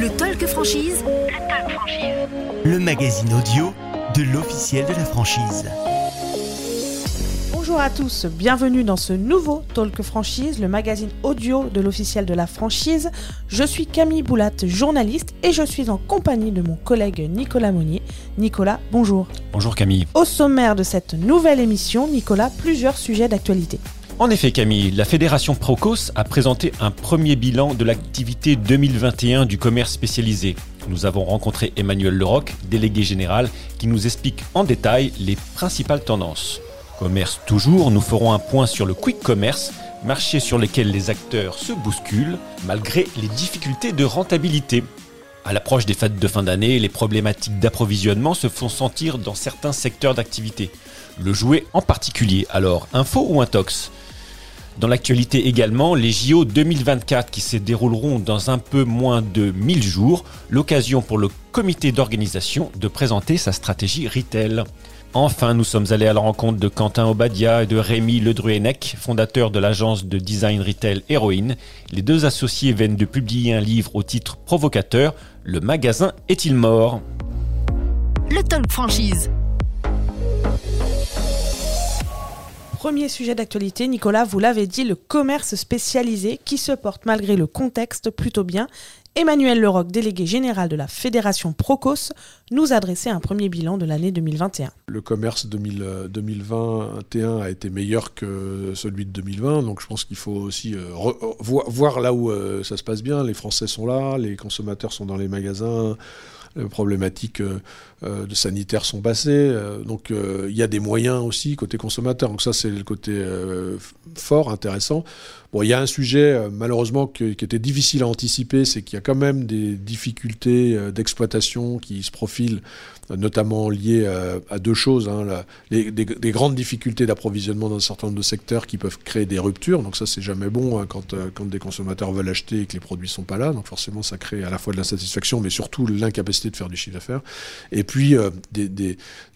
Le Talk Franchise. Le Talk Franchise. Le magazine audio de l'officiel de la franchise. Bonjour à tous, bienvenue dans ce nouveau Talk Franchise, le magazine audio de l'officiel de la franchise. Je suis Camille Boulat, journaliste, et je suis en compagnie de mon collègue Nicolas Monnier. Nicolas, bonjour. Bonjour Camille. Au sommaire de cette nouvelle émission, Nicolas, plusieurs sujets d'actualité. En effet, Camille, la Fédération Procos a présenté un premier bilan de l'activité 2021 du commerce spécialisé. Nous avons rencontré Emmanuel Leroc, délégué général, qui nous explique en détail les principales tendances. Commerce toujours, nous ferons un point sur le quick commerce, marché sur lequel les acteurs se bousculent malgré les difficultés de rentabilité. À l'approche des fêtes de fin d'année, les problématiques d'approvisionnement se font sentir dans certains secteurs d'activité. Le jouet en particulier, alors info ou intox? Dans l'actualité également, les JO 2024 qui se dérouleront dans un peu moins de 1000 jours, l'occasion pour le comité d'organisation de présenter sa stratégie retail. Enfin, nous sommes allés à la rencontre de Quentin Obadia et de Rémi Ledruenec, fondateur de l'agence de design retail Héroïne. Les deux associés viennent de publier un livre au titre provocateur Le magasin est-il mort? Le Talk Franchise. Premier sujet d'actualité, Nicolas, vous l'avez dit, le commerce spécialisé qui se porte malgré le contexte plutôt bien. Emmanuel Leroc, délégué général de la Fédération Procos, nous a dressé un premier bilan de l'année 2021. Le commerce 2021 a été meilleur que celui de 2020, donc je pense qu'il faut aussi euh, voir là où euh, ça se passe bien. Les Français sont là, les consommateurs sont dans les magasins les problématiques euh, euh, de sanitaires sont passées. Euh, donc il y a des moyens aussi côté consommateur. Donc ça c'est le côté fort, intéressant. Bon, il y a un sujet malheureusement qui était difficile à anticiper, c'est qu'il y a quand même des difficultés d'exploitation qui se profilent notamment liées à, deux choses. Hein, des, grandes difficultés d'approvisionnement dans un certain nombre de secteurs qui peuvent créer des ruptures. Donc ça, c'est jamais bon hein, quand, quand des consommateurs veulent acheter et que les produits sont pas là. Donc forcément, ça crée à la fois de l'insatisfaction, mais surtout l'incapacité de faire du chiffre d'affaires. Et puis, euh,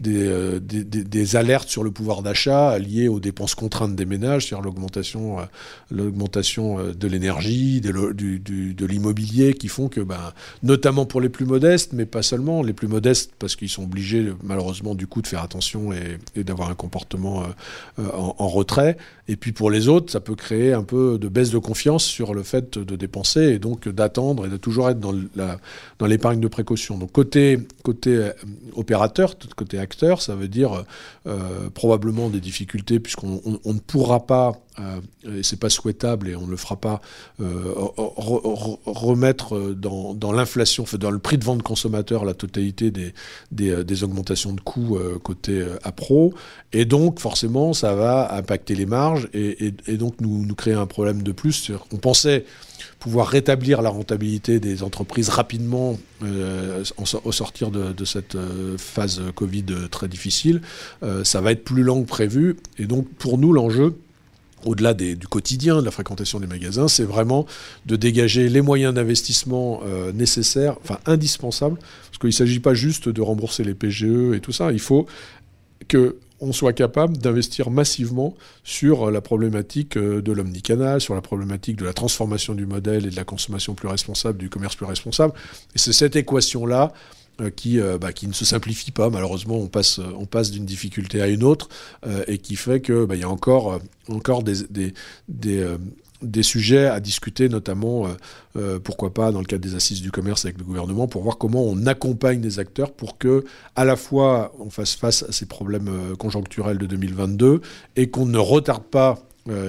euh, des, des, alertes sur le pouvoir d'achat liées aux dépenses contraintes des ménages, c'est-à-dire l'augmentation, euh, de l'énergie, de l'immobilier, qui font que, ben, notamment pour les plus modestes, mais pas seulement, les plus modestes, parce qu'ils sont obligés, malheureusement, du coup, de faire attention et, d'avoir un comportement en, en, retrait. Et puis pour les autres, ça peut créer un peu de baisse de confiance sur le fait de dépenser et donc d'attendre et de toujours être dans l'épargne de précaution. Donc côté, euh, opérateur, côté acteur, ça veut dire euh, probablement des difficultés puisqu'on ne pourra pas, euh, et c'est pas souhaitable et on ne le fera pas, remettre dans, l'inflation, dans le prix de vente consommateur la totalité des, augmentations de coûts côté appro. Et donc forcément, ça va impacter les marges et, donc nous, nous créer un problème de plus. On pensait pouvoir rétablir la rentabilité des entreprises rapidement euh, au sortir de, cette euh, phase Covid très difficile. Euh, ça va être plus long que prévu. Et donc pour nous, l'enjeu, au-delà du quotidien, de la fréquentation des magasins, c'est vraiment de dégager les moyens d'investissement nécessaires, enfin indispensables, parce qu'il ne s'agit pas juste de rembourser les PGE et tout ça, il faut que on soit capable d'investir massivement sur la problématique euh, de l'omnicanal, sur la problématique de la transformation du modèle et de la consommation plus responsable, du commerce plus responsable. Et c'est cette équation-là euh, qui, euh, bah, qui ne se simplifie pas. Malheureusement, on passe, on passe d'une difficulté à une autre et qui fait qu'il bah, y a encore, encore des sujets à discuter, notamment, euh, euh, pourquoi pas, dans le cadre des assises du commerce avec le gouvernement, pour voir comment on accompagne les acteurs pour que, à la fois, on fasse face à ces problèmes euh, conjoncturels de 2022 et qu'on ne retarde pas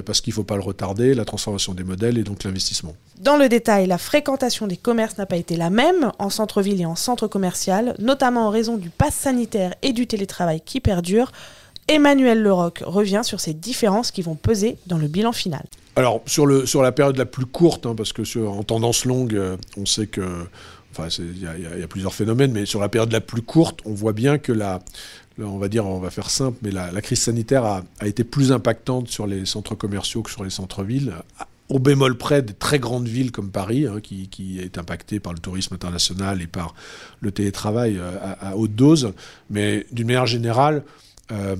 parce qu'il ne faut pas le retarder, la transformation des modèles et donc l'investissement. Dans le détail, la fréquentation des commerces n'a pas été la même en centre-ville et en centre commercial, notamment en raison du pass sanitaire et du télétravail qui perdurent. Emmanuel Leroc revient sur ces différences qui vont peser dans le bilan final. Alors, sur, la période la plus courte, hein, parce que en tendance longue, euh, on sait que. Enfin, il y, a plusieurs phénomènes, mais sur la période la plus courte, on voit bien que la, on va dire, on va faire simple, mais la, crise sanitaire a, été plus impactante sur les centres commerciaux que sur les centres-villes, au bémol près des très grandes villes comme Paris, hein, qui, qui, est impactée par le tourisme international et par le télétravail euh, à haute dose. Mais d'une manière générale, Euh,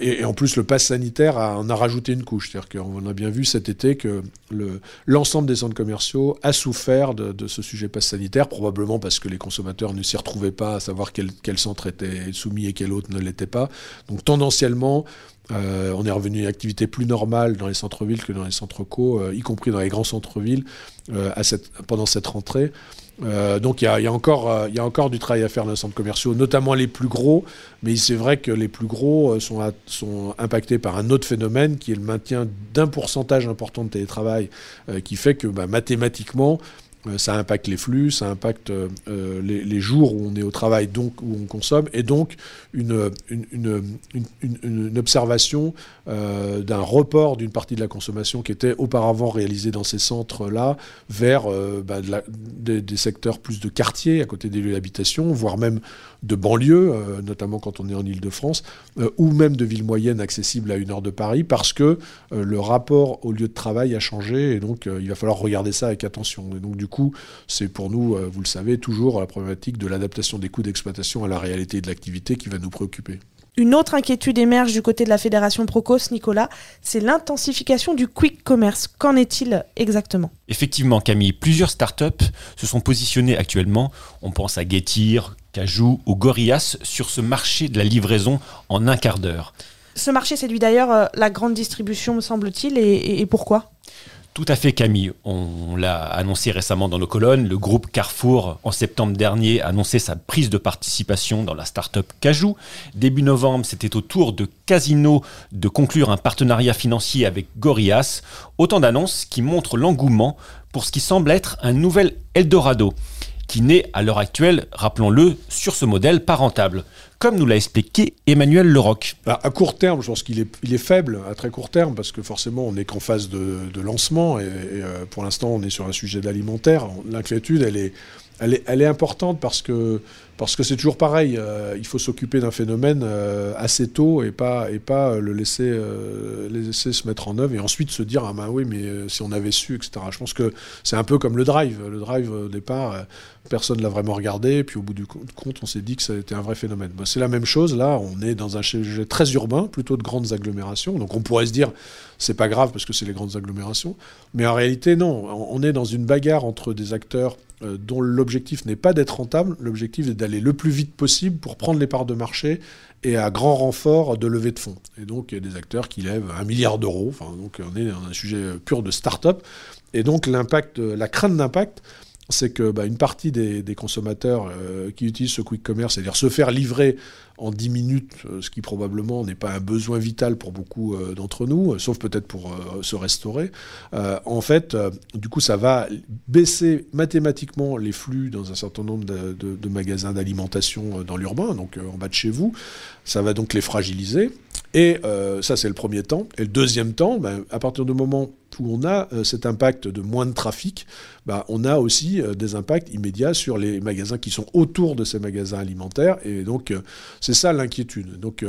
et, en plus, le pass sanitaire a, en a rajouté une couche. C'est-à-dire qu'on a bien vu cet été que l'ensemble des centres commerciaux a souffert de, ce sujet pass sanitaire, probablement parce que les consommateurs ne s'y retrouvaient pas à savoir quel, quel centre était soumis et quel autre ne l'était pas. Donc tendanciellement, euh, on est revenu à une activité plus normale dans les centres-villes que dans les centres co, euh, y compris dans les grands centres-villes, pendant cette rentrée. Euh, donc il y, a, encore, euh, du travail à faire dans les centres commerciaux, notamment les plus gros, mais c'est vrai que les plus gros euh, sont, impactés par un autre phénomène qui est le maintien d'un pourcentage important de télétravail, qui fait que bah, mathématiquement, euh, ça impacte les flux, ça impacte euh, euh, les, jours où on est au travail, donc où on consomme, et donc une, une, observation d'un report d'une partie de la consommation qui était auparavant réalisée dans ces centres-là vers bah, des, secteurs plus de quartiers à côté des lieux d'habitation, voire même de banlieues, notamment quand on est en Ile-de-France, ou même de villes moyennes accessibles à une heure de Paris, parce que le rapport au lieu de travail a changé, et donc il va falloir regarder ça avec attention. Et donc du coup, c'est pour nous, euh, vous le savez, toujours la problématique de l'adaptation des coûts d'exploitation à la réalité de l'activité qui va nous préoccuper. Une autre inquiétude émerge du côté de la Fédération Procos, Nicolas, c'est l'intensification du quick commerce. Qu'en est-il exactement? Effectivement, Camille, plusieurs startups se sont positionnées actuellement. On pense à Getir, Cajou ou Gorillas sur ce marché de la livraison en un quart d'heure. Ce marché séduit d'ailleurs euh, la grande distribution, me semble-t-il, et pourquoi? Tout à fait Camille, on l'a annoncé récemment dans nos colonnes, le groupe Carrefour en septembre dernier a annoncé sa prise de participation dans la start-up Cajou. Début novembre, c'était au tour de Casino de conclure un partenariat financier avec Gorias. Autant d'annonces qui montrent l'engouement pour ce qui semble être un nouvel Eldorado qui n'est à l'heure actuelle, rappelons-le, sur ce modèle pas rentable comme nous l'a expliqué Emmanuel Leroc. Bah, à court terme, je pense qu'il est, faible, à très court terme, parce que forcément, on n'est qu'en phase de, lancement, et, euh, pour l'instant, on est sur un sujet d'alimentaire. L'inquiétude, elle est, elle, est, importante parce que parce que c'est toujours pareil, euh, il faut s'occuper d'un phénomène euh, assez tôt et pas, et pas le laisser, laisser se mettre en œuvre et ensuite se dire ah ben oui mais si on avait su etc. Je pense que c'est un peu comme le drive. Le drive au départ personne l'a vraiment regardé puis au bout du compte on s'est dit que ça était un vrai phénomène. C'est la même chose. Là, on est dans un sujet très urbain, plutôt de grandes agglomérations. Donc on pourrait se dire, c'est pas grave parce que c'est les grandes agglomérations. Mais en réalité, non. On est dans une bagarre entre des acteurs euh, dont l'objectif n'est pas d'être rentable. L'objectif est d'aller le plus vite possible pour prendre les parts de marché et à grand renfort de levée de fonds. Et donc, il y a des acteurs qui lèvent un milliard d'euros. Enfin, donc, on est dans un sujet pur de start-up. Et donc, l'impact, la crainte d'impact, c'est que bah, une partie des, consommateurs euh, qui utilisent ce quick commerce, c'est-à-dire se faire livrer en 10 minutes, euh, ce qui probablement n'est pas un besoin vital pour beaucoup euh, d'entre nous, sauf peut-être pour se restaurer, en fait, du coup, ça va baisser mathématiquement les flux dans un certain nombre de magasins d'alimentation dans l'urbain, donc en bas de chez vous. Ça va donc les fragiliser. Et ça, c'est le premier temps. Et le deuxième temps, ben, à partir du moment où on a euh, cet impact de moins de trafic, ben, on a aussi euh, des impacts immédiats sur les magasins qui sont autour de ces magasins alimentaires. Et donc, c'est ça l'inquiétude. Donc,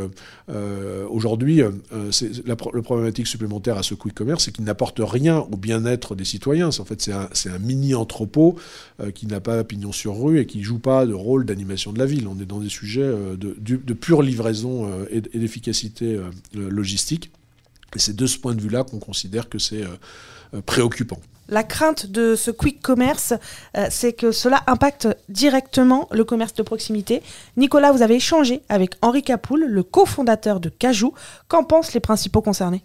aujourd'hui, la, problématique supplémentaire à ce quick commerce, c'est qu'il n'apporte rien au bien-être des citoyens. En fait, c'est un, mini-entrepôt qui n'a pas pignon sur rue et qui ne joue pas de rôle d'animation de la ville. On est dans des sujets de, pure livraison et d'efficacité euh, logistique. Et c'est de ce point de vue-là qu'on considère que c'est euh, préoccupant. La crainte de ce quick commerce, euh, c'est que cela impacte directement le commerce de proximité. Nicolas, vous avez échangé avec Henri Capoul, le cofondateur de Cajou. Qu'en pensent les principaux concernés?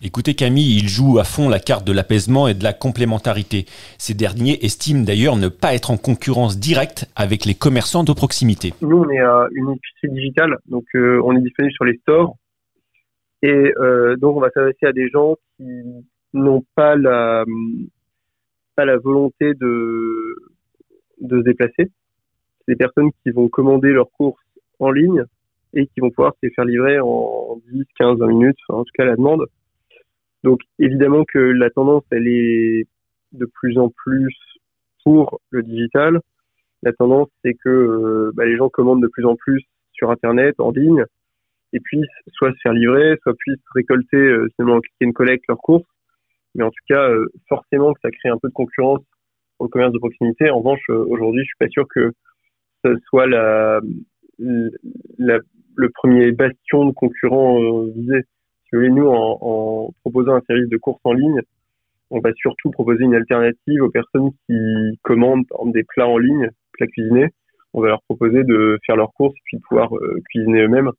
Écoutez Camille, il joue à fond la carte de l'apaisement et de la complémentarité. Ces derniers estiment d'ailleurs ne pas être en concurrence directe avec les commerçants de proximité. Nous, on est une épicerie digitale, donc on est disponible sur les stores, et euh, donc, on va s'adresser à des gens qui n'ont pas la, pas la volonté de, de se déplacer. C'est des personnes qui vont commander leurs courses en ligne et qui vont pouvoir se les faire livrer en 10, 15, 20 minutes, en tout cas la demande. Donc, évidemment que la tendance, elle est de plus en plus pour le digital. La tendance, c'est que euh, bah, les gens commandent de plus en plus sur Internet, en ligne, et puissent soit se faire livrer, soit puissent récolter euh, finalement click and collect leurs courses. Mais en tout cas, euh, forcément que ça crée un peu de concurrence le commerce de proximité. En revanche, euh, aujourd'hui, je suis pas sûr que ce soit la, le premier bastion de concurrents euh, visé. Si vous voulez, nous, en, proposant un service de course en ligne, on va surtout proposer une alternative aux personnes qui commandent des plats en ligne, plats cuisinés. On va leur proposer de faire leurs courses puis de pouvoir cuisiner eux-mêmes.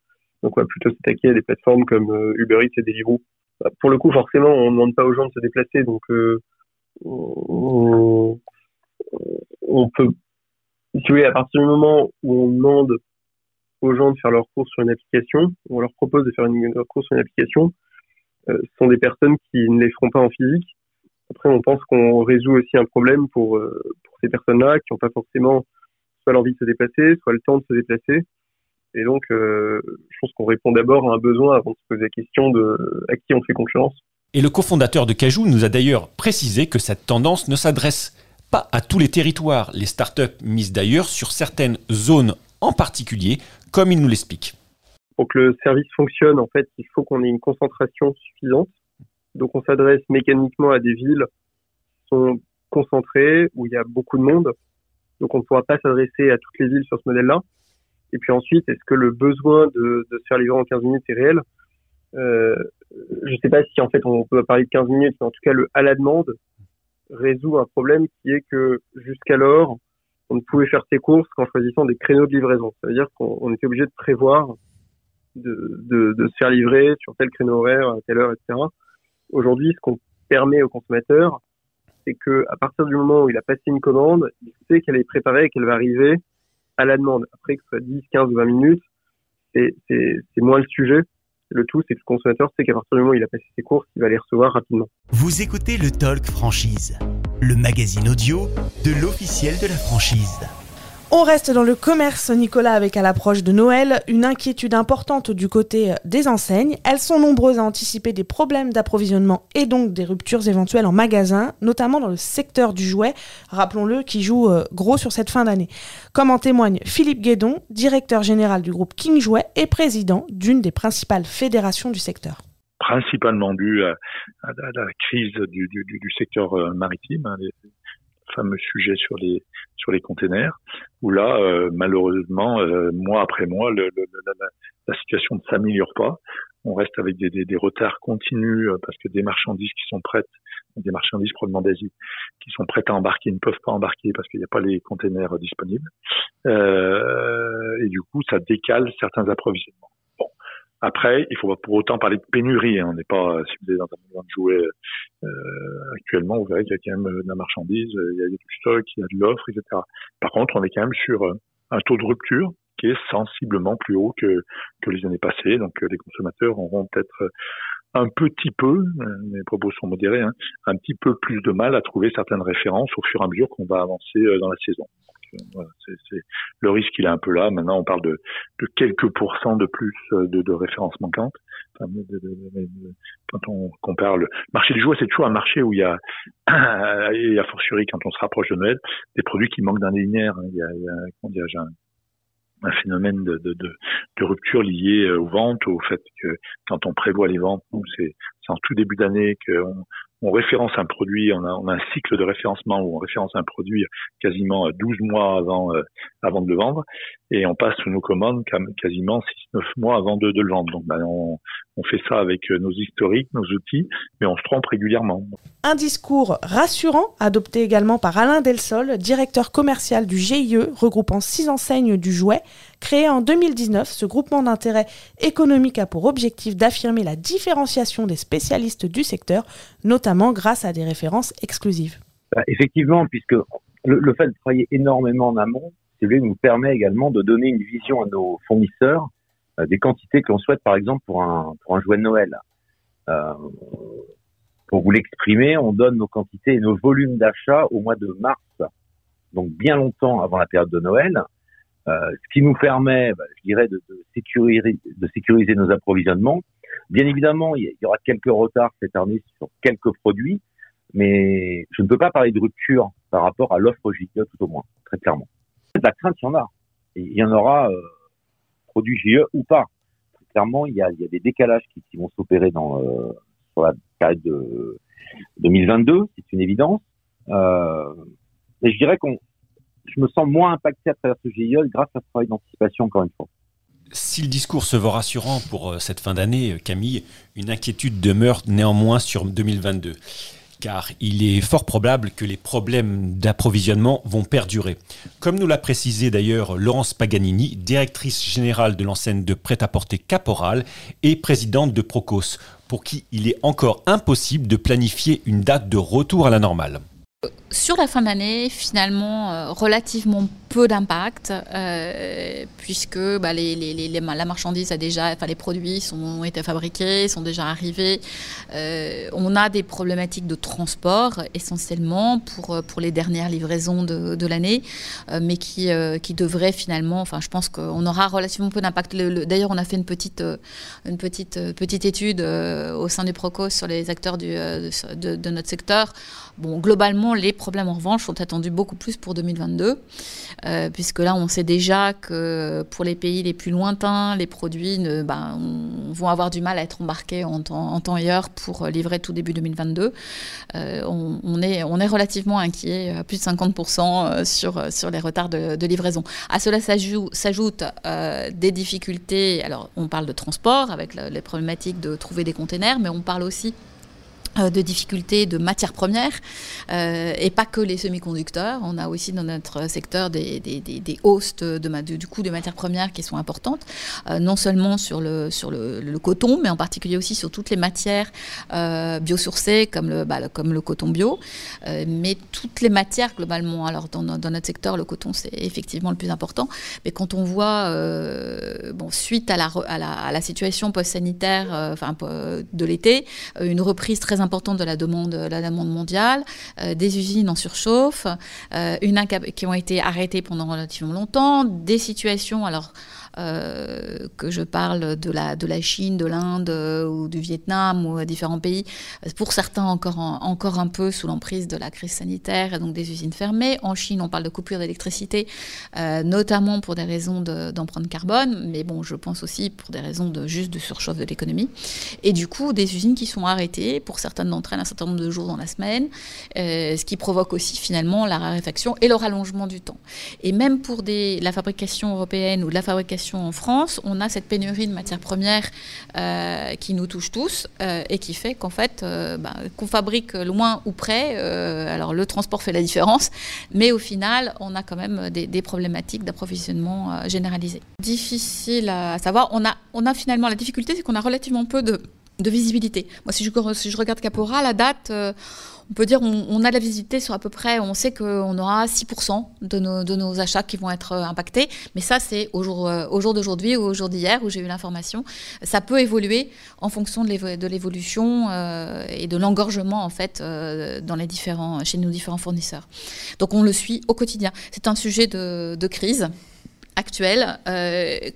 Donc, on va plutôt s'attaquer à des plateformes comme euh, Uber Eats et Deliveroo. Bah, pour le coup, forcément, on ne demande pas aux gens de se déplacer, donc euh, on, peut, si vous voulez, à partir du moment où on demande aux gens de faire leurs courses sur une application, on leur propose de faire une, leur course sur une application, euh, ce sont des personnes qui ne les feront pas en physique. Après, on pense qu'on résout aussi un problème pour, pour ces personnes-là qui n'ont pas forcément soit l'envie de se déplacer, soit le temps de se déplacer. Et donc, euh, je pense qu'on répond d'abord à un besoin avant de se poser la question de à qui on fait concurrence. Et le cofondateur de Cajou nous a d'ailleurs précisé que cette tendance ne s'adresse pas à tous les territoires. Les startups misent d'ailleurs sur certaines zones en particulier, comme il nous l'explique. Pour que le service fonctionne, en fait, il faut qu'on ait une concentration suffisante. Donc, on s'adresse mécaniquement à des villes qui sont concentrées, où il y a beaucoup de monde. Donc, on ne pourra pas s'adresser à toutes les villes sur ce modèle-là. Et puis ensuite, est-ce que le besoin de, se faire livrer en 15 minutes est réel? Euh, Je ne sais pas si en fait on peut parler de 15 minutes, mais en tout cas le à la demande résout un problème qui est que jusqu'alors, on ne pouvait faire ses courses qu'en choisissant des créneaux de livraison. Ça veut dire qu'on était obligé de prévoir de, se faire livrer sur tel créneau horaire, à telle heure, etc. Aujourd'hui, ce qu'on permet au consommateur, c'est que à partir du moment où il a passé une commande, il sait qu'elle est préparée et qu'elle va arriver à la demande. Après que ce soit 10, 15 ou 20 minutes, c'est moins le sujet. Le tout, c'est que le consommateur sait qu'à partir du moment où il a passé ses courses, il va les recevoir rapidement. Vous écoutez le Talk Franchise, le magazine audio de l'officiel de la franchise. On reste dans le commerce, Nicolas, avec à l'approche de Noël une inquiétude importante du côté des enseignes. Elles sont nombreuses à anticiper des problèmes d'approvisionnement et donc des ruptures éventuelles en magasin, notamment dans le secteur du jouet, rappelons-le, qui joue euh, gros sur cette fin d'année. Comme en témoigne Philippe Guédon, directeur général du groupe King Jouet et président d'une des principales fédérations du secteur principalement dû à, la crise du secteur euh, maritime, hein, les fameux sujet sur les sur les containers, où là, euh, malheureusement, euh, mois après mois, la, situation ne s'améliore pas. On reste avec des, retards continus parce que des marchandises qui sont prêtes, des marchandises probablement d'Asie, qui sont prêtes à embarquer, ne peuvent pas embarquer parce qu'il n'y a pas les containers disponibles. et du coup, ça décale certains approvisionnements. Après, il faut pas pour autant parler de pénurie. Hein. On n'est pas, si vous êtes dans un mouvement de jouets euh, actuellement, vous verrez qu'il y a quand même de la marchandise, il y a du stock, il y a de l'offre, etc. Par contre, on est quand même sur un taux de rupture qui est sensiblement plus haut que, que les années passées. Donc, les consommateurs auront peut-être un petit peu, mes propos sont modérés, hein, un petit peu plus de mal à trouver certaines références au fur et à mesure qu'on va avancer dans la saison c'est, le risque il est un peu là. Maintenant, on parle de, quelques pourcents de plus euh, de, références manquantes. Quand on compare le marché du jouet, c'est toujours un marché où il y a, et a fortiori quand on se rapproche de Noël, des produits qui manquent d'un linéaire. Hein. Il y a, un, phénomène de, rupture lié euh, aux ventes, au fait que quand on prévoit les ventes, c'est, c'est en tout début d'année qu'on on référence un produit, on a, a, un cycle de référencement où on référence un produit quasiment 12 mois avant, euh, avant de le vendre, et on passe sous nos commandes quasiment 6-9 mois avant de, de, le vendre. Donc ben, on, on, fait ça avec euh, nos historiques, nos outils, mais on se trompe régulièrement. Un discours rassurant, adopté également par Alain Delsol, directeur commercial du GIE, regroupant six enseignes du jouet. Créé en 2019, ce groupement d'intérêt économique a pour objectif d'affirmer la différenciation des spécialistes du secteur, notamment grâce à des références exclusives. Bah, effectivement, puisque le, fait de travailler énormément en amont, nous permet également de donner une vision à nos fournisseurs euh, des quantités que l'on souhaite, par exemple, pour un, pour un jouet de Noël. Euh, pour vous l'exprimer, on donne nos quantités et nos volumes d'achat au mois de mars, donc bien longtemps avant la période de Noël. Euh, ce qui nous permet, bah, je dirais, de, de, sécuriser, de sécuriser nos approvisionnements. Bien évidemment, il y aura quelques retards cette année sur quelques produits, mais je ne peux pas parler de rupture par rapport à l'offre JIE, tout au moins, très clairement. La crainte, il y en a. il y en aura euh, produit GIE ou pas. Très clairement, il y a, il y a des décalages qui, qui vont s'opérer dans euh, sur la période de 2022, c'est une évidence. Euh, je dirais qu'on je me sens moins impacté à travers ce GIE grâce à ce travail d'anticipation, encore une fois. Si le discours se veut rassurant pour euh, cette fin d'année, Camille, une inquiétude demeure néanmoins sur 2022 car il est fort probable que les problèmes d'approvisionnement vont perdurer. Comme nous l'a précisé d'ailleurs Laurence Paganini, directrice générale de l'enseigne de prêt-à-porter Caporal et présidente de Procos, pour qui il est encore impossible de planifier une date de retour à la normale. Sur la fin d'année, finalement, euh, relativement peu d'impact, euh, puisque bah, la marchandise a déjà, enfin les produits sont, ont été fabriqués, sont déjà arrivés. Euh, on a des problématiques de transport essentiellement pour, pour les dernières livraisons de, l'année, mais qui, qui devraient finalement, enfin je pense qu'on aura relativement peu d'impact. D'ailleurs, on a fait une petite, une petite, petite étude au sein du Procos sur les acteurs de, de notre secteur. Bon, globalement, les problèmes en revanche sont attendus beaucoup plus pour 2022, euh, puisque là on sait déjà que pour les pays les plus lointains, les produits ben, vont avoir du mal à être embarqués en temps, en heure pour livrer tout début 2022. Euh, on, est, relativement inquiet, à plus de 50% euh, sur, les retards de, livraison. À cela s'ajoutent des difficultés, alors on parle de transport avec les problématiques de trouver des containers, mais on parle aussi euh, de difficultés de matières premières euh, et pas que les semi-conducteurs. On a aussi dans notre secteur des, des, hausses de, du coût des matières premières qui sont importantes, euh, non seulement sur, le, coton, mais en particulier aussi sur toutes les matières biosourcées comme le, bah, comme le coton bio, mais toutes les matières globalement. Alors dans, notre secteur, le coton c'est effectivement le plus important, mais quand on voit, suite à la, situation post-sanitaire de l'été, une reprise très importante de la demande, la demande mondiale, euh, des usines en surchauffe, euh, une qui ont été arrêtées pendant relativement longtemps, des situations alors que je parle de la, de la Chine, de l'Inde euh, ou du Vietnam ou différents pays, pour certains encore, encore un peu sous l'emprise de la crise sanitaire et donc des usines fermées. En Chine, on parle de coupure d'électricité, euh, notamment pour des raisons d'empreinte carbone, mais bon, je pense aussi pour des raisons de juste de surchauffe de l'économie. Et du coup, des usines qui sont arrêtées, pour certaines d'entre elles, un certain nombre de jours dans la semaine, ce qui provoque aussi finalement la raréfaction et le rallongement du temps. Et même pour des, la fabrication européenne ou de la fabrication en France, on a cette pénurie de matières premières euh, qui nous touche tous euh, et qui fait qu'en fait, euh, bah, qu'on fabrique loin ou près, alors le transport fait la différence, mais au final, on a quand même des, problématiques d'approvisionnement généralisées. Difficile à savoir. On a, on a finalement la difficulté, c'est qu'on a relativement peu de, visibilité. Moi, si je, si je regarde Capora, la date on peut dire on, on, a la visibilité sur à peu près, on sait qu'on aura 6% de nos, achats qui vont être euh, impactés, mais ça c'est au jour, euh, au jour d'aujourd'hui ou au jour d'hier où j'ai eu l'information. Ça peut évoluer en fonction de l'évolution euh, et de l'engorgement en fait dans les différents, chez nos différents fournisseurs. Donc on le suit au quotidien. C'est un sujet de, de crise actuelle.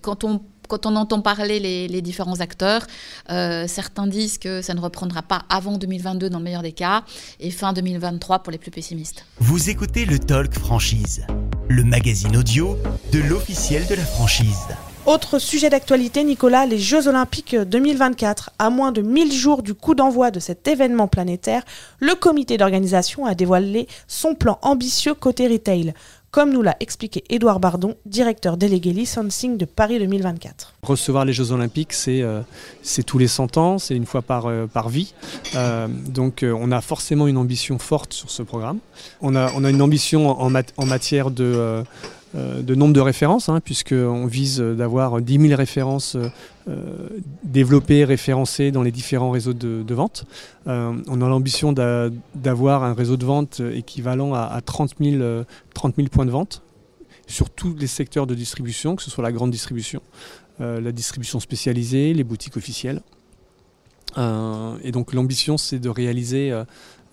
quand on quand on entend parler les, différents acteurs, euh, certains disent que ça ne reprendra pas avant 2022 dans le meilleur des cas et fin 2023 pour les plus pessimistes. Vous écoutez le Talk Franchise, le magazine audio de l'officiel de la franchise. Autre sujet d'actualité, Nicolas, les Jeux Olympiques 2024. À moins de 1000 jours du coup d'envoi de cet événement planétaire, le comité d'organisation a dévoilé son plan ambitieux côté retail comme nous l'a expliqué Édouard Bardon, directeur délégué licensing de Paris 2024. Recevoir les Jeux Olympiques, c'est euh, tous les 100 ans, c'est une fois par, euh, vie. Euh, donc on a forcément une ambition forte sur ce programme. On a, une ambition en, matière de de nombre de références, hein, puisqu'on vise d'avoir 10 000 références euh, développées, référencées dans les différents réseaux de, vente. Euh, on a l'ambition d'avoir un réseau de vente équivalent à, 30, 000, points de vente sur tous les secteurs de distribution, que ce soit la grande distribution, la distribution spécialisée, les boutiques officielles. et donc l'ambition, c'est de réaliser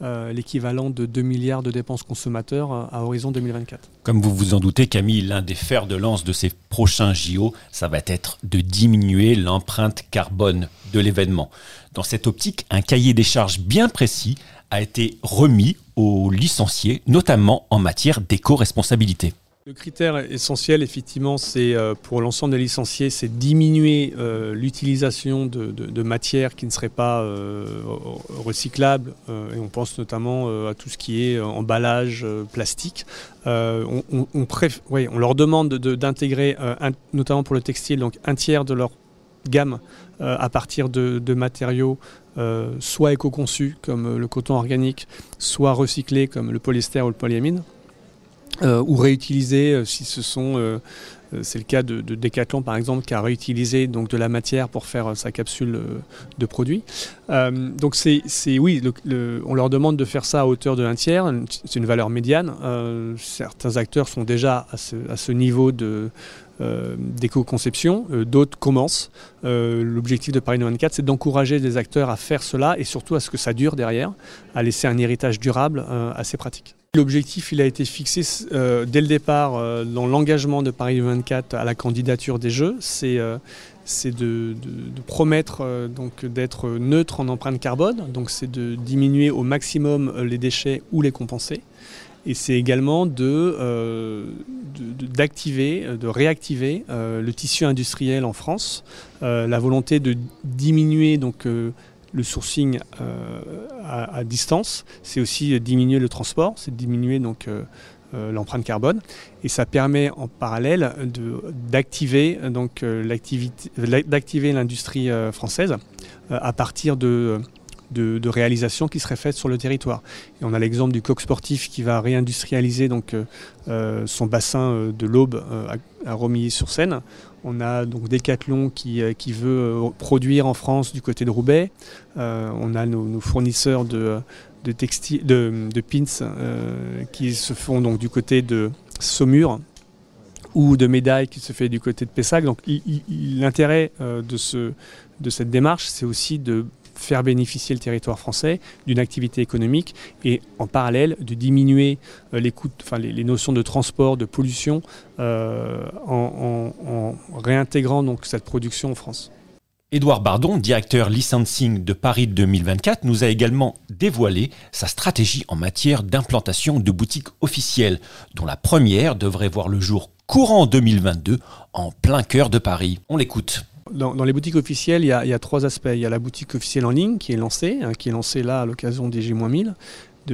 euh, l'équivalent de 2 milliards de dépenses consommateurs euh, à horizon 2024. Comme vous vous en doutez, Camille, l'un des fers de lance de ces prochains JO, ça va être de diminuer l'empreinte carbone de l'événement. Dans cette optique, un cahier des charges bien précis a été remis aux licenciés, notamment en matière d'éco-responsabilité. Le critère essentiel, effectivement, c'est euh, pour l'ensemble des licenciés, c'est diminuer euh, l'utilisation de, matières qui ne seraient pas euh, recyclables. et on pense notamment à tout ce qui est emballage plastique. On, leur demande d'intégrer, notamment pour le textile, donc un tiers de leur gamme à partir de, matériaux soit éco-conçus comme le coton organique, soit recyclés comme le polyester ou le polyamide. Euh, ou réutiliser euh, si ce sont euh, c'est le cas de, Decathlon par exemple qui a réutilisé donc de la matière pour faire sa capsule de produit. donc c'est oui, on leur demande de faire ça à hauteur de un tiers. C'est une valeur médiane. certains acteurs sont déjà à ce, à ce niveau de d'éco-conception, d'autres commencent. L'objectif de Paris 94, c'est d'encourager des acteurs à faire cela et surtout à ce que ça dure derrière, à laisser un héritage durable assez pratique. L'objectif, il a été fixé euh, dès le départ euh, dans l'engagement de Paris 24 à la candidature des Jeux. C'est euh, de, promettre donc d'être neutre en empreinte carbone. Donc c'est de diminuer au maximum les déchets ou les compenser. Et c'est également de, d'activer, de, réactiver le tissu industriel en France. la volonté de diminuer donc le sourcing euh, à, distance, c'est aussi diminuer le transport, c'est diminuer donc euh, euh, l'empreinte carbone. Et ça permet en parallèle d'activer l'industrie française à partir de de, réalisations qui seraient faites sur le territoire. On a l'exemple du coq sportif qui va réindustrialiser donc, euh, euh, son bassin euh, de l'Aube à, Romilly-sur-Seine. On a donc Decathlon qui, qui, veut produire en France du côté de Roubaix. on a nos, fournisseurs de, de, de, pins qui se font donc du côté de Saumur ou de médailles qui se fait du côté de Pessac. Donc l'intérêt de, ce, de cette démarche, c'est aussi de faire bénéficier le territoire français d'une activité économique et en parallèle de diminuer euh, les, coûts, enfin, les, notions de transport, de pollution euh, en, réintégrant donc cette production en France. Édouard Bardon, directeur licensing de Paris 2024, nous a également dévoilé sa stratégie en matière d'implantation de boutiques officielles, dont la première devrait voir le jour courant 2022 en plein cœur de Paris. On l'écoute. Dans, les boutiques officielles, il y, a, trois aspects. Il y a la boutique officielle en ligne qui est lancée, hein, qui est lancée là à l'occasion des J-1000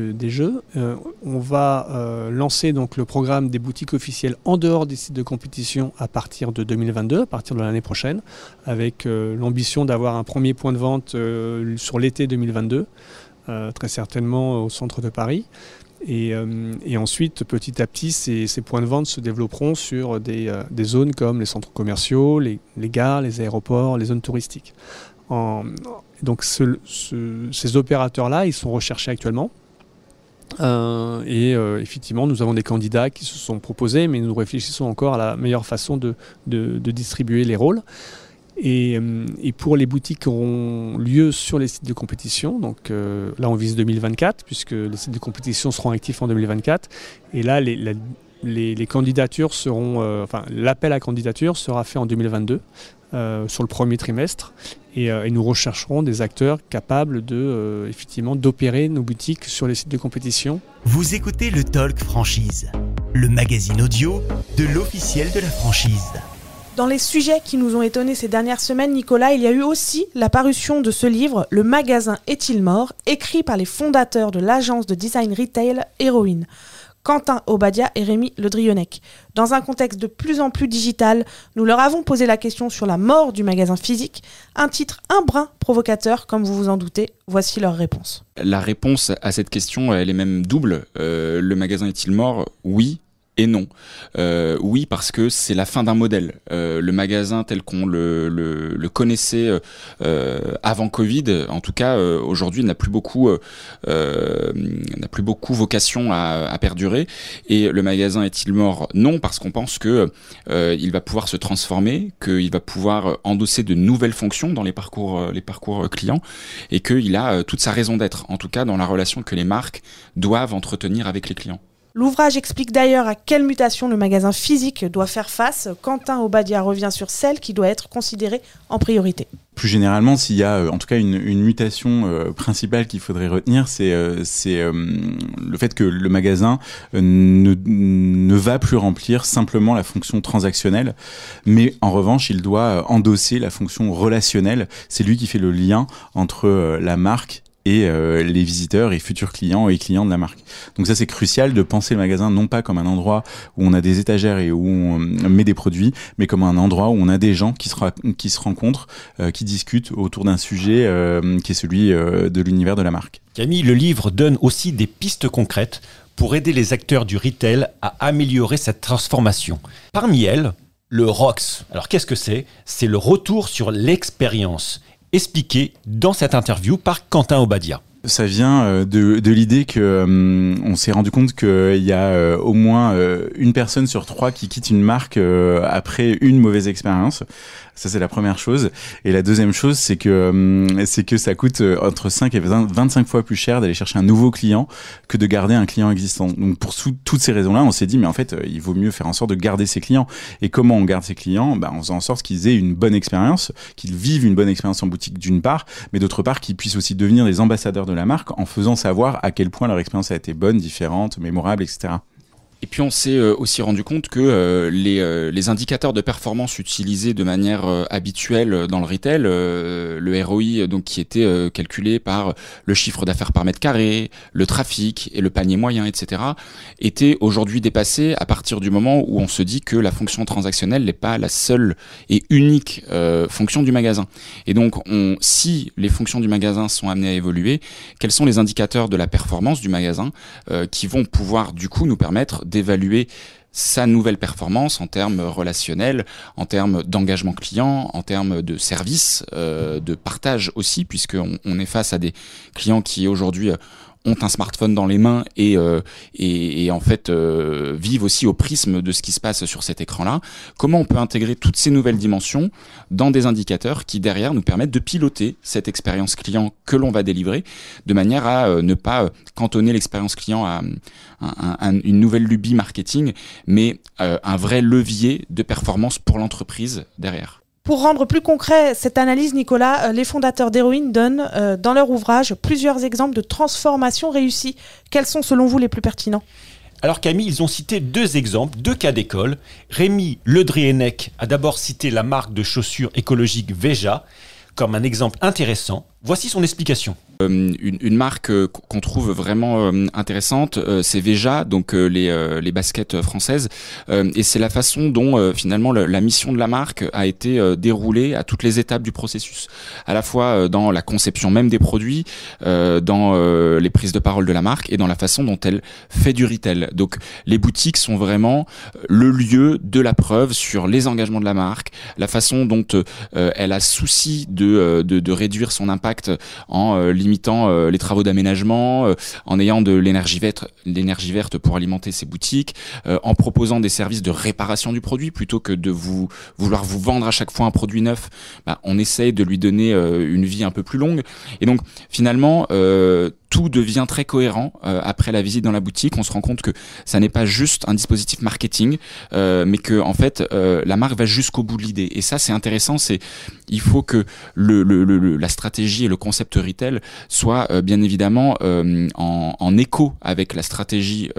des jeux. Euh, on va euh, lancer donc le programme des boutiques officielles en dehors des sites de compétition à partir de 2022, à partir de l'année prochaine, avec euh, l'ambition d'avoir un premier point de vente sur l'été 2022, très certainement au centre de Paris. Euh, et, ensuite, petit à petit, ces, points de vente se développeront sur des, euh, zones comme les centres commerciaux, les, gares, les aéroports, les zones touristiques. donc ces opérateurs-là, ils sont recherchés actuellement. Euh, et effectivement, nous avons des candidats qui se sont proposés, mais nous réfléchissons encore à la meilleure façon de distribuer les rôles. Euh, et, pour les boutiques qui auront lieu sur les sites de compétition, donc euh, là on vise 2024 puisque les sites de compétition seront actifs en 2024. Et là les, candidatures seront, euh, enfin l'appel à candidature sera fait en 2022 sur le premier trimestre. Et, et, nous rechercherons des acteurs capables de effectivement d'opérer nos boutiques sur les sites de compétition. Vous écoutez le Talk Franchise, le magazine audio de l'officiel de la franchise. Dans les sujets qui nous ont étonnés ces dernières semaines, Nicolas, il y a eu aussi la parution de ce livre, Le magasin est-il mort, écrit par les fondateurs de l'agence de design retail Héroïne, Quentin Obadia et Rémi Le Drionec. Dans un contexte de plus en plus digital, nous leur avons posé la question sur la mort du magasin physique, un titre un brin provocateur, comme vous vous en doutez. Voici leur réponse. La réponse à cette question, elle est même double. Euh, le magasin est-il mort? Oui, et non. Euh, oui, parce que c'est la fin d'un modèle. Euh, le magasin tel qu'on le, connaissait euh, avant Covid, en tout cas aujourd'hui, n'a plus beaucoup n'a plus beaucoup vocation à, à, perdurer. Et le magasin est-il mort? Non, parce qu'on pense que il va pouvoir se transformer, qu'il va pouvoir endosser de nouvelles fonctions dans les parcours les parcours clients, et qu'il a toute sa raison d'être. En tout cas, dans la relation que les marques doivent entretenir avec les clients. L'ouvrage explique d'ailleurs à quelle mutation le magasin physique doit faire face. Quentin Obadia revient sur celle qui doit être considérée en priorité. Plus généralement, s'il y a euh, en tout cas une, mutation euh, principale qu'il faudrait retenir, c'est euh, le fait que le magasin ne, va plus remplir simplement la fonction transactionnelle, mais en revanche, il doit endosser la fonction relationnelle. C'est lui qui fait le lien entre la marque et euh, les visiteurs et futurs clients et clients de la marque. Donc ça c'est crucial de penser le magasin non pas comme un endroit où on a des étagères et où on euh, met des produits, mais comme un endroit où on a des gens qui se, rencontrent, euh, qui discutent autour d'un sujet qui est celui de l'univers de la marque. Camille, le livre donne aussi des pistes concrètes pour aider les acteurs du retail à améliorer cette transformation. Parmi elles, le ROX. Alors qu'est-ce que c'est? C'est le retour sur l'expérience, expliqué dans cette interview par Quentin Obadia. Ça vient euh, de, de l'idée que euh, on s'est rendu compte qu'il y a euh, au moins euh, une personne sur trois qui quitte une marque euh, après une mauvaise expérience. Ça c'est la première chose. Et la deuxième chose, c'est que euh, c'est que ça coûte euh, entre 5 et 20 25 fois plus cher d'aller chercher un nouveau client que de garder un client existant. Donc pour toutes ces raisons-là, on s'est dit mais en fait, euh, il vaut mieux faire en sorte de garder ses clients. Et comment on garde ses clients? Bah, En faisant en sorte qu'ils aient une bonne expérience, qu'ils vivent une bonne expérience en boutique d'une part, mais d'autre part qu'ils puissent aussi devenir des ambassadeurs de la marque en faisant savoir à quel point leur expérience a été bonne, différente, mémorable, etc. Et puis on s'est euh, aussi rendu compte que euh, les, euh, les indicateurs de performance utilisés de manière habituelle dans le retail, le ROI donc qui était calculé par le chiffre d'affaires par mètre carré, le trafic et le panier moyen, etc., étaient aujourd'hui dépassés à partir du moment où on se dit que la fonction transactionnelle n'est pas la seule et unique euh, fonction du magasin. Et donc on, si les fonctions du magasin sont amenées à évoluer, quels sont les indicateurs de la performance du magasin euh, qui vont pouvoir du coup nous permettre d'évaluer sa nouvelle performance en termes relationnels, en termes d'engagement client, en termes de service, euh, de partage aussi, puisqu'on on est face à des clients qui aujourd'hui ont un smartphone dans les mains et, euh, et, et en fait euh, vivent aussi au prisme de ce qui se passe sur cet écran-là. Comment on peut intégrer toutes ces nouvelles dimensions dans des indicateurs qui derrière nous permettent de piloter cette expérience client que l'on va délivrer, de manière à euh, ne pas euh, cantonner l'expérience client à un- un- une nouvelle lubie marketing, mais un vrai levier de performance pour l'entreprise derrière. Pour rendre plus concret cette analyse, Nicolas, euh, les fondateurs d'Héroïne donnent euh, dans leur ouvrage plusieurs exemples de transformations réussies. Quels sont selon vous les plus pertinents? Alors Camille, ils ont cité deux exemples, deux cas d'école. Rémi Ledrienec a d'abord cité la marque de chaussures écologiques Veja comme un exemple intéressant. Voici son explication. Euh, une, une marque euh, qu'on trouve vraiment euh, intéressante, euh, c'est Veja, donc les, les baskets françaises, et c'est la façon dont finalement le- la mission de la marque a été déroulée à toutes les étapes du processus, à la fois dans la conception même des produits, dans les prises de parole de la marque et dans la façon dont elle fait du retail. Donc les boutiques sont vraiment le lieu de la preuve sur les engagements de la marque, la façon dont elle a souci de, de, de réduire son impact en euh, limitant euh, les travaux d'aménagement, euh, en ayant de l'énergie verte, l'énergie verte pour alimenter ses boutiques, en proposant des services de réparation du produit plutôt que de vous vouloir vous vendre à chaque fois un produit neuf. Bah, on essaye de lui donner une vie un peu plus longue. Et donc finalement, tout devient très cohérent euh, après la visite dans la boutique. On se rend compte que ça n'est pas juste un dispositif marketing, euh, mais que en fait euh, la marque va jusqu'au bout de l'idée. Et ça, c'est intéressant. C'est il faut que le, la stratégie et le concept retail soient bien évidemment en, en écho avec la stratégie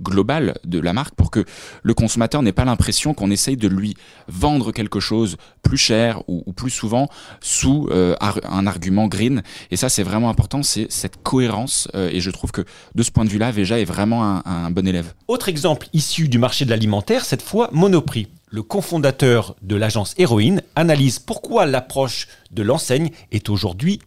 globale de la marque pour que le consommateur n'ait pas l'impression qu'on essaye de lui vendre quelque chose plus cher ou, plus souvent sous euh, un argument green. Et ça, c'est vraiment important, c'est cette cohérence. euh, et je trouve que de ce point de vue-là, Veja est vraiment un, un bon élève. Autre exemple issu du marché de l'alimentaire, cette fois Monoprix. Le cofondateur de l'agence Héroïne analyse pourquoi l'approche de l'enseigne est aujourd'hui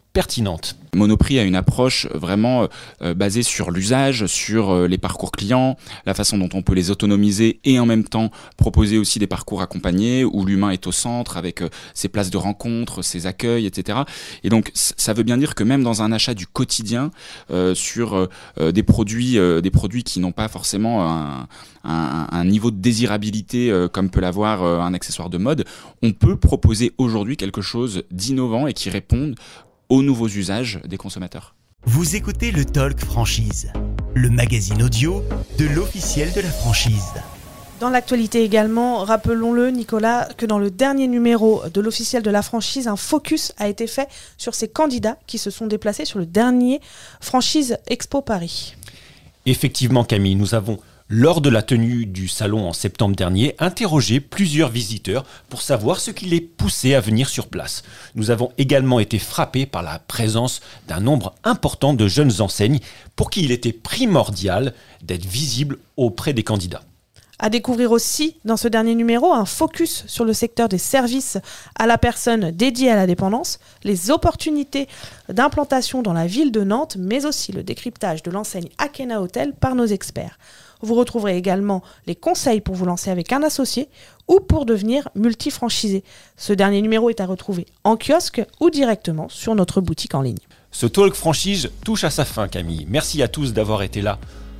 Monoprix a une approche vraiment euh, basée sur l'usage, sur euh, les parcours clients, la façon dont on peut les autonomiser et en même temps proposer aussi des parcours accompagnés où l'humain est au centre avec euh, ses places de rencontre, ses accueils, etc. Et donc ça veut bien dire que même dans un achat du quotidien euh, sur euh, euh, des produits, euh, des produits qui n'ont pas forcément un, niveau de désirabilité euh, comme peut l'avoir euh, un accessoire de mode, on peut proposer aujourd'hui quelque chose d'innovant et qui réponde aux nouveaux usages des consommateurs. Vous écoutez le Talk Franchise, le magazine audio de l'officiel de la franchise. Dans l'actualité également, rappelons-le Nicolas, que dans le dernier numéro de l'officiel de la franchise, un focus a été fait sur ces candidats qui se sont déplacés sur le dernier franchise Expo Paris. Effectivement Camille, nous avons lors de la tenue du salon en septembre dernier, interrogé plusieurs visiteurs pour savoir ce qui les poussait à venir sur place. Nous avons également été frappés par la présence d'un nombre important de jeunes enseignes pour qui il était primordial d'être visible auprès des candidats. À découvrir aussi dans ce dernier numéro un focus sur le secteur des services à la personne dédiée à la dépendance, les opportunités d'implantation dans la ville de Nantes, mais aussi le décryptage de l'enseigne Akena Hotel par nos experts. Vous retrouverez également les conseils pour vous lancer avec un associé ou pour devenir multifranchisé. Ce dernier numéro est à retrouver en kiosque ou directement sur notre boutique en ligne. Ce talk franchise touche à sa fin Camille. Merci à tous d'avoir été là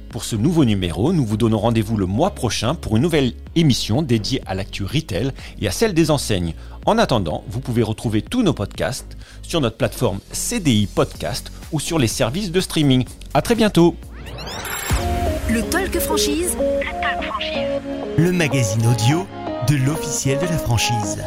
pour ce nouveau numéro. Nous vous donnons rendez-vous le mois prochain pour une nouvelle émission dédiée à l'actu retail et à celle des enseignes. En attendant, vous pouvez retrouver tous nos podcasts sur notre plateforme CDI Podcast ou sur les services de streaming. À très bientôt. Le Talk Franchise. Le magazine audio de l'officiel de la franchise.